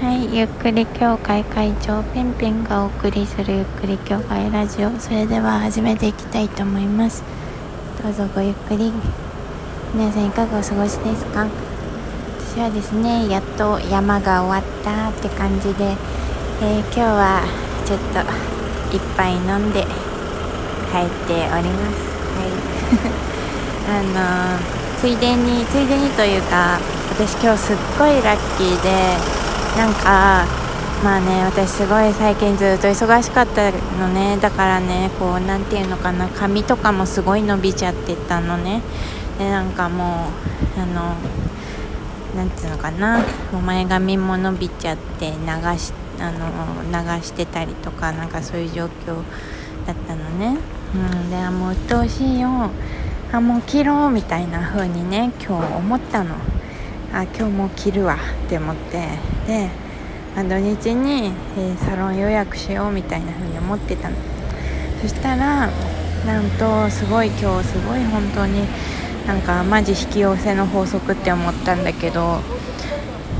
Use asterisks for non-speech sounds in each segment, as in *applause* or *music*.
はい、ゆっくり協会会長ペンペンがお送りするゆっくり協会ラジオ。それでは始めていきたいと思います。どうぞごゆっくり。皆さんいかがお過ごしですか？私はですねやっと山が終わったって感じで、えー今日はちょっと一杯飲んで帰っております。はい。*laughs* あのーついでについでにというか私今日すっごいラッキーでなんかまあね私すごい最近ずっと忙しかったのね。だからねこうなんていうのかな髪とかもすごい伸びちゃってたのね。でなんかもうあのなんていうのかなもう前髪も伸びちゃって流しあの流してたりとかなんかそういう状況だったのね、うん、であもう鬱陶しいよ。あもう切ろうみたいな風にね今日思ったの。あ今日もう切るわって思ってであ土日に、えーサロン予約しようみたいな風に思ってたの。そしたらなんとすごい今日すごい本当になんかマジ引き寄せの法則って思ったんだけど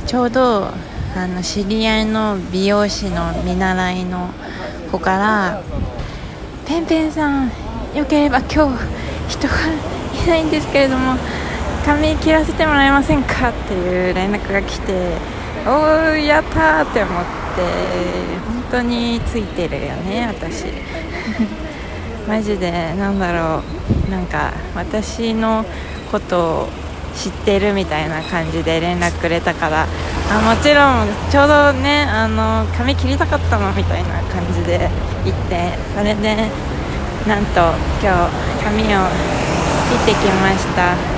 ちょうどあの知り合いの美容師の見習いの子から「ペンペンさんよければ今日人がいないんですけれども髪切らせてもらえませんか?」っていう連絡が来て「おーやった!」って思って本当についてるよね私 *laughs* マジでなんだろうなんか私のことを知ってるみたいな感じで連絡くれたからあもちろんちょうどねあの髪切りたかったのみたいな感じで行ってそれでなんと今日髪を切ってきました、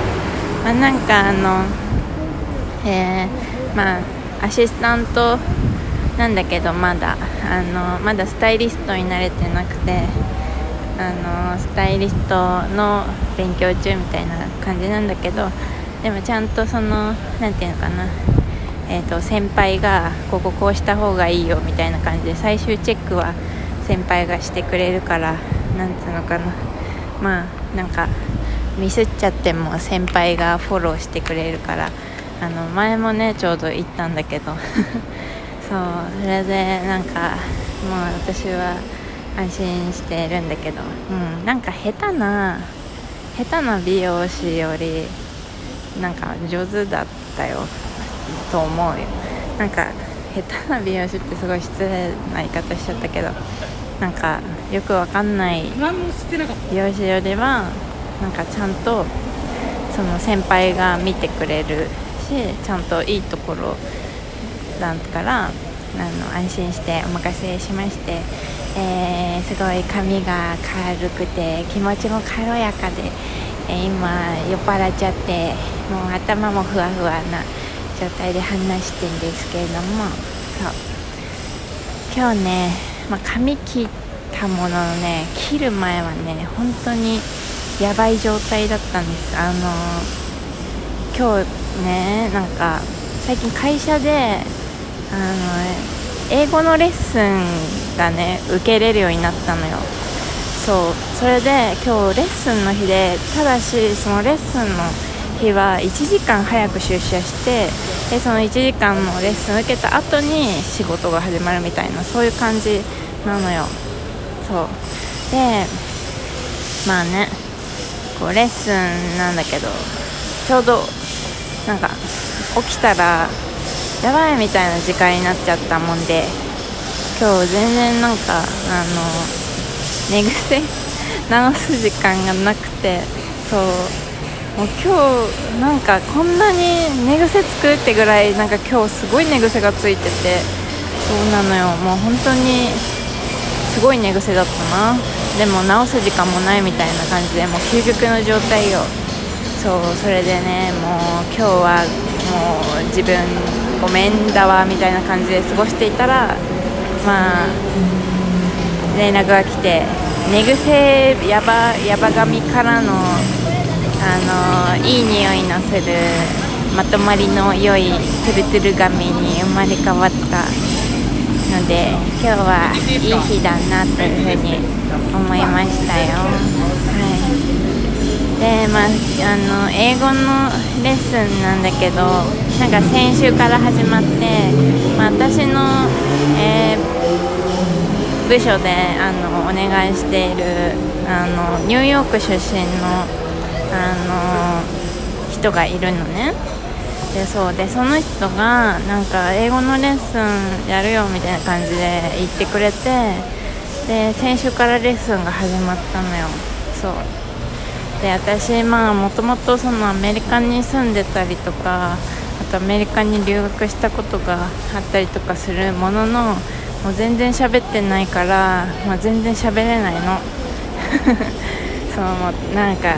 まあ、なんかあのえーまあアシスタントなんだけどまだあのまだスタイリストになれてなくてあのスタイリストの勉強中みたいな感じなんだけどでもちゃんとそのなんていうのかなえー、と先輩がこここうした方がいいよみたいな感じで最終チェックは先輩がしてくれるからなんていうのかな。まあなんかミスっちゃっても先輩がフォローしてくれるからあの前もねちょうど行ったんだけど。*laughs* そうそれでなんかもう私は安心してるんだけど、うん、なんか下手な下手な美容師よりなんか上手だったよと思うよ。なんか下手な美容師ってすごい失礼な言い方しちゃったけどなんかよくわかんない美容師よりはなんかちゃんとその先輩が見てくれるしちゃんといいところだからあの安心してお任せしまして、えーすごい髪が軽くて気持ちも軽やかで、えー今酔っ払っちゃってもう頭もふわふわな状態で話してるんですけれどもそう。今日ね、まあ、髪切ったもののね切る前はね本当にやばい状態だったんです。あの今日ねなんか最近会社であの英語のレッスンがね受けれるようになったのよ。そうそれで今日レッスンの日でただしそのレッスンの日は1時間早く出社してでその1時間のレッスン受けた後に仕事が始まるみたいなそういう感じなのよ。そう。でまあねこうレッスンなんだけどちょうどなんか起きたらやばいみたいな時間になっちゃったもんで今日全然なんかあの寝癖直す時間がなくてそうもう今日なんかこんなに寝癖つくってぐらいなんか今日すごい寝癖がついててそうなのよ。もう本当にすごい寝癖だったな。でも直す時間もないみたいな感じでもう究極の状態よそうそれでねもう今日はもう自分ごめんだわみたいな感じで過ごしていたらまあ連絡が来て寝癖やばやば髪からのあのいい匂いのするまとまりの良いツルツル髪に生まれ変わったので今日はいい日だなというふうに思いましたよ。はいでまあ、あの英語のレッスンなんだけどなんか先週から始まって、まあ、私の、えー、部署であのお願いしているあのニューヨーク出身のあの人がいるのねでそうでその人がなんか英語のレッスンやるよみたいな感じで言ってくれてで先週からレッスンが始まったのよ。そう。で私まあもともとそのアメリカに住んでたりとかあとアメリカに留学したことがあったりとかするもののもう全然喋ってないから、まあ、全然喋れないの。*laughs* そうなんか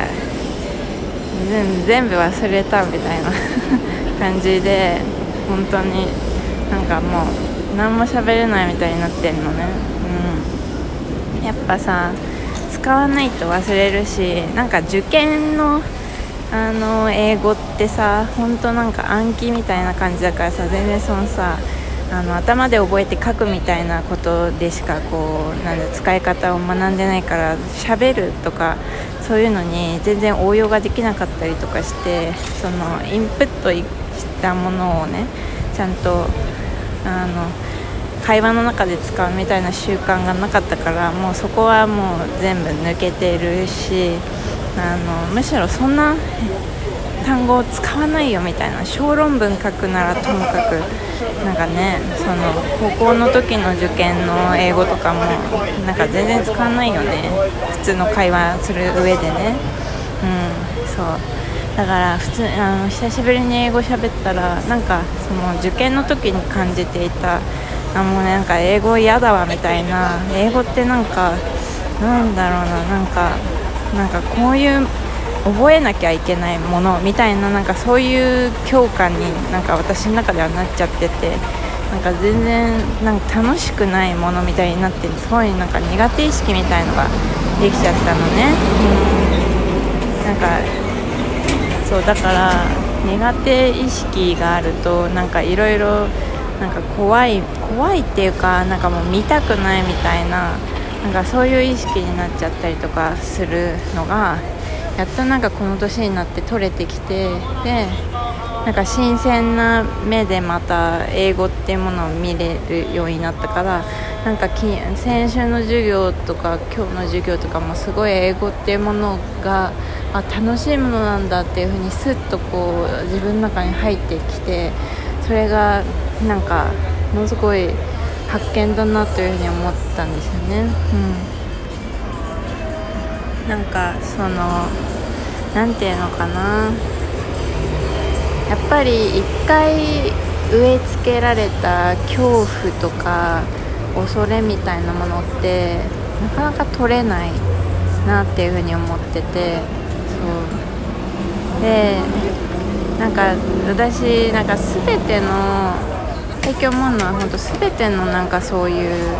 全部忘れたみたいな。感じで本当になんかもう何も喋れないみたいになってんのね。うん。やっぱさ使わないと忘れるしなんか受験のあの英語ってさ本当なんか暗記みたいな感じだからさ全然そのさあの頭で覚えて書くみたいなことでしかこうなんだ使い方を学んでないから喋るとかそういうのに全然応用ができなかったりとかしてそのインプットしたものをねちゃんとあの会話の中で使うみたいな習慣がなかったからもうそこはもう全部抜けてるしあのむしろそんな単語を使わないよみたいな小論文書くならともかくなんかねその高校の時の受験の英語とかもなんか全然使わないよね。普通の会話する上でね。うんそう。だから普通あの久しぶりに英語喋ったらなんかその受験の時に感じていたあもうなんか英語嫌だわみたいな英語ってなんかなんだろうななんかなんかこういう覚えなきゃいけないものみたいななんかそういう強化になんか私の中ではなっちゃっててなんか全然なんか楽しくないものみたいになってすごいなんか苦手意識みたいのができちゃったのね。うんなんかそうだから苦手意識があるとなんかいろいろなんか怖い怖いっていうかなんかもう見たくないみたいななんかそういう意識になっちゃったりとかするのがやっとなんかこの年になって取れてきてでなんか新鮮な目でまた英語っていうものを見れるようになったからなんか先週の授業とか今日の授業とかもすごい英語っていうものがあ楽しいものなんだっていう風にスッとこう自分の中に入ってきてそれがなんかものすごい発見だなというふうに思ったんですよね。うん、なんかその何て言うのかな。やっぱり一回植え付けられた恐怖とか恐れみたいなものってなかなか取れないなっていうふうに思ってて。でなんか私なんか全ての最近思うのは本当全てのなんかそういう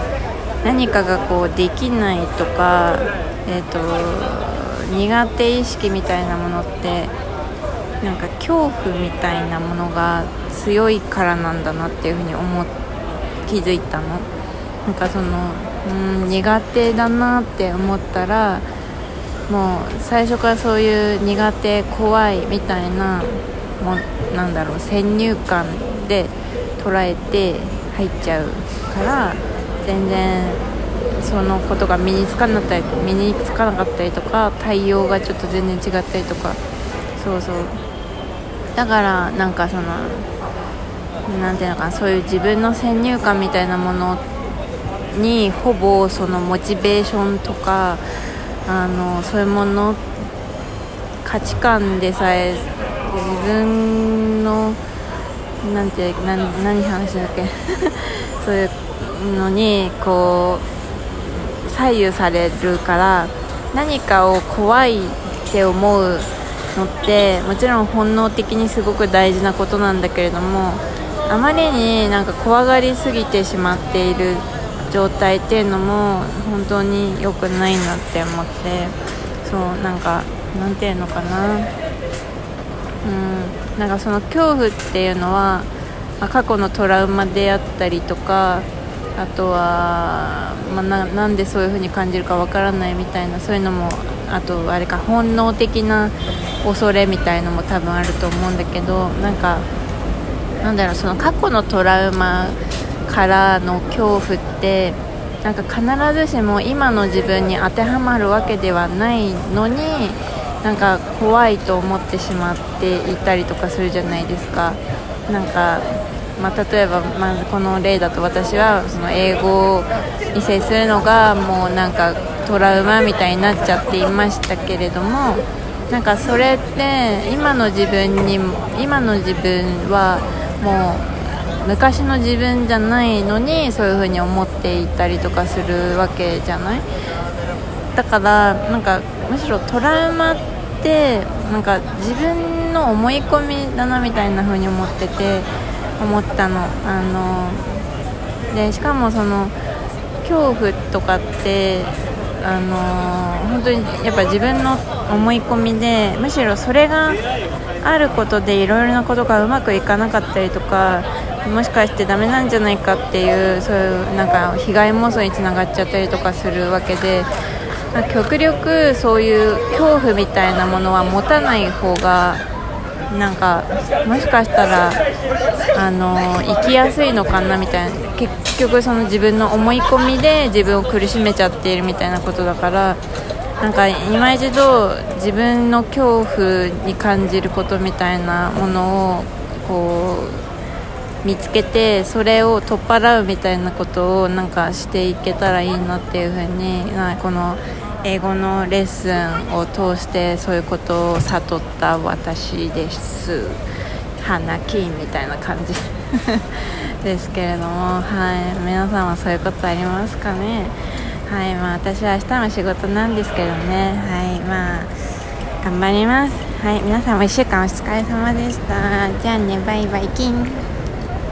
何かがこうできないとかえっ、ー、と苦手意識みたいなものってなんか恐怖みたいなものが強いからなんだなっていうふうに思気づいたの。なんかそのうん苦手だなって思ったらもう最初からそういう苦手怖いみたいなもなんだろう先入観で捉えて入っちゃうから全然そのことが身につかなかったり身につかなかったりとか対応がちょっと全然違ったりとかそうそう。だからなんかその何ていうのかなそういう自分の先入観みたいなものにほぼそのモチベーションとかあのそういうもの価値観でさえ自分のなんて何何話だっけ？*laughs* そういうのにこう左右されるから何かを怖いって思うのってもちろん本能的にすごく大事なことなんだけれどもあまりになんか怖がりすぎてしまっている状態っていうのも本当に良くないなって思ってそうなんかなんていうのかな。うんなんかその恐怖っていうのは、あ、過去のトラウマであったりとかあとは、まあ、ななんでそういう風に感じるかわからないみたいなそういうのもあとあれか本能的な恐れみたいのも多分あると思うんだけどなんかなんだろうその過去のトラウマからの恐怖ってなんか必ずしも今の自分に当てはまるわけではないのになんか怖いと思ってしまっていたりとかするじゃないですか。なんか、まあ、例えばまずこの例だと私はその英語に接するのがもうなんかトラウマみたいになっちゃっていましたけれどもなんかそれって今の自分に今の自分はもう昔の自分じゃないのにそういう風に思っていたりとかするわけじゃない？だからなんかむしろトラウマってなんか自分の思い込みだなみたいな風に思ってて思ったの。あのでしかもその恐怖とかってあの本当にやっぱ自分の思い込みでむしろそれがあることでいろいろなことがうまくいかなかったりとかもしかしてダメなんじゃないかっていうそういうなんか被害妄想につながっちゃったりとかするわけで極力そういう恐怖みたいなものは持たない方がなんかもしかしたらあの生きやすいのかなみたいな。結局その自分の思い込みで自分を苦しめちゃっているみたいなことだからなんか今一度自分の恐怖に感じることみたいなものをこう見つけてそれを取っ払うみたいなことをなんかしていけたらいいなっていうふうにこの英語のレッスンを通してそういうことを悟った私です。花金みたいな感じ。*laughs* ですけれども、はい、皆さんはそういうことありますかね。はいまあ私は明日も仕事なんですけどね。はいまあ頑張ります。はい皆さんも1週間お疲れ様でした。じゃあねバイバイキン。